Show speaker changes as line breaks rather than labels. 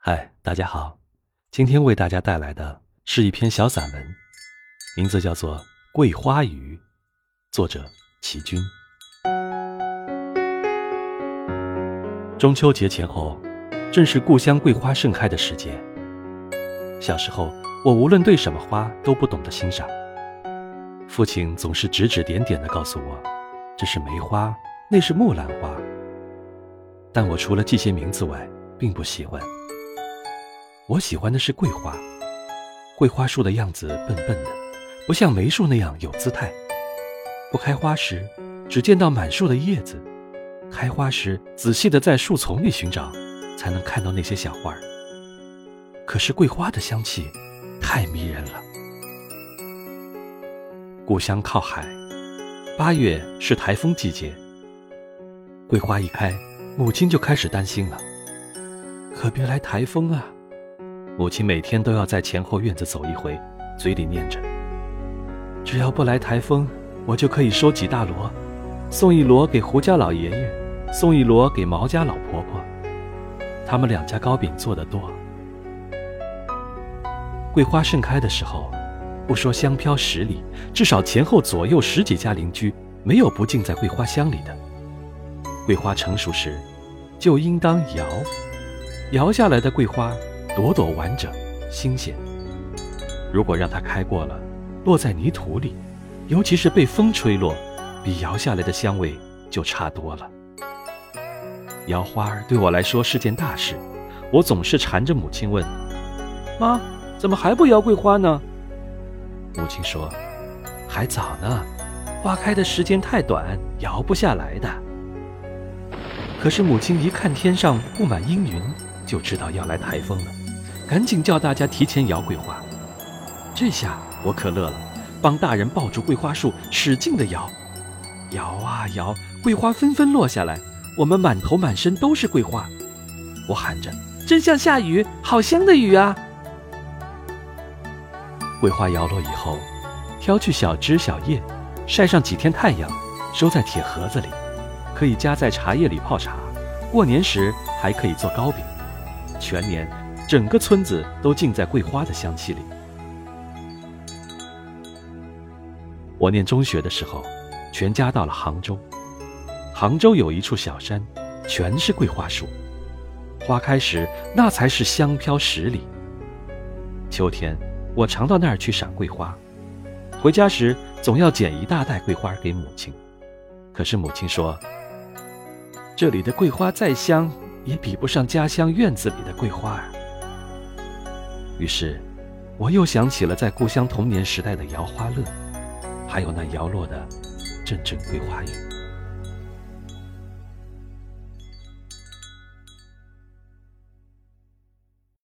嗨，大家好，今天为大家带来的是一篇小散文，名字叫做《桂花雨》，作者齐军。中秋节前后，正是故乡桂花盛开的时节。小时候，我无论对什么花都不懂得欣赏，父亲总是指指点点地告诉我，这是梅花，那是木兰花。但我除了记些名字外，并不喜欢。我喜欢的是桂花，桂花树的样子笨笨的，不像梅树那样有姿态。不开花时，只见到满树的叶子；开花时，仔细的在树丛里寻找，才能看到那些小花儿。可是桂花的香气太迷人了。故乡靠海，八月是台风季节。桂花一开。母亲就开始担心了，可别来台风啊！母亲每天都要在前后院子走一回，嘴里念着：“只要不来台风，我就可以收几大箩，送一箩给胡家老爷爷，送一箩给毛家老婆婆。他们两家糕饼做得多。”桂花盛开的时候，不说香飘十里，至少前后左右十几家邻居没有不浸在桂花香里的。桂花成熟时。就应当摇，摇下来的桂花朵朵完整、新鲜。如果让它开过了，落在泥土里，尤其是被风吹落，比摇下来的香味就差多了。摇花对我来说是件大事，我总是缠着母亲问：“妈，怎么还不摇桂花呢？”母亲说：“还早呢，花开的时间太短，摇不下来的。”可是母亲一看天上布满阴云，就知道要来台风了，赶紧叫大家提前摇桂花。这下我可乐了，帮大人抱住桂花树，使劲地摇，摇啊摇，桂花纷纷落下来，我们满头满身都是桂花。我喊着：“真像下雨，好香的雨啊！”桂花摇落以后，挑去小枝小叶，晒上几天太阳，收在铁盒子里。可以加在茶叶里泡茶，过年时还可以做糕饼，全年整个村子都浸在桂花的香气里。我念中学的时候，全家到了杭州。杭州有一处小山，全是桂花树，花开时那才是香飘十里。秋天，我常到那儿去赏桂花，回家时总要捡一大袋桂花给母亲，可是母亲说。这里的桂花再香，也比不上家乡院子里的桂花儿。于是，我又想起了在故乡童年时代的摇花乐，还有那摇落的阵阵桂花雨。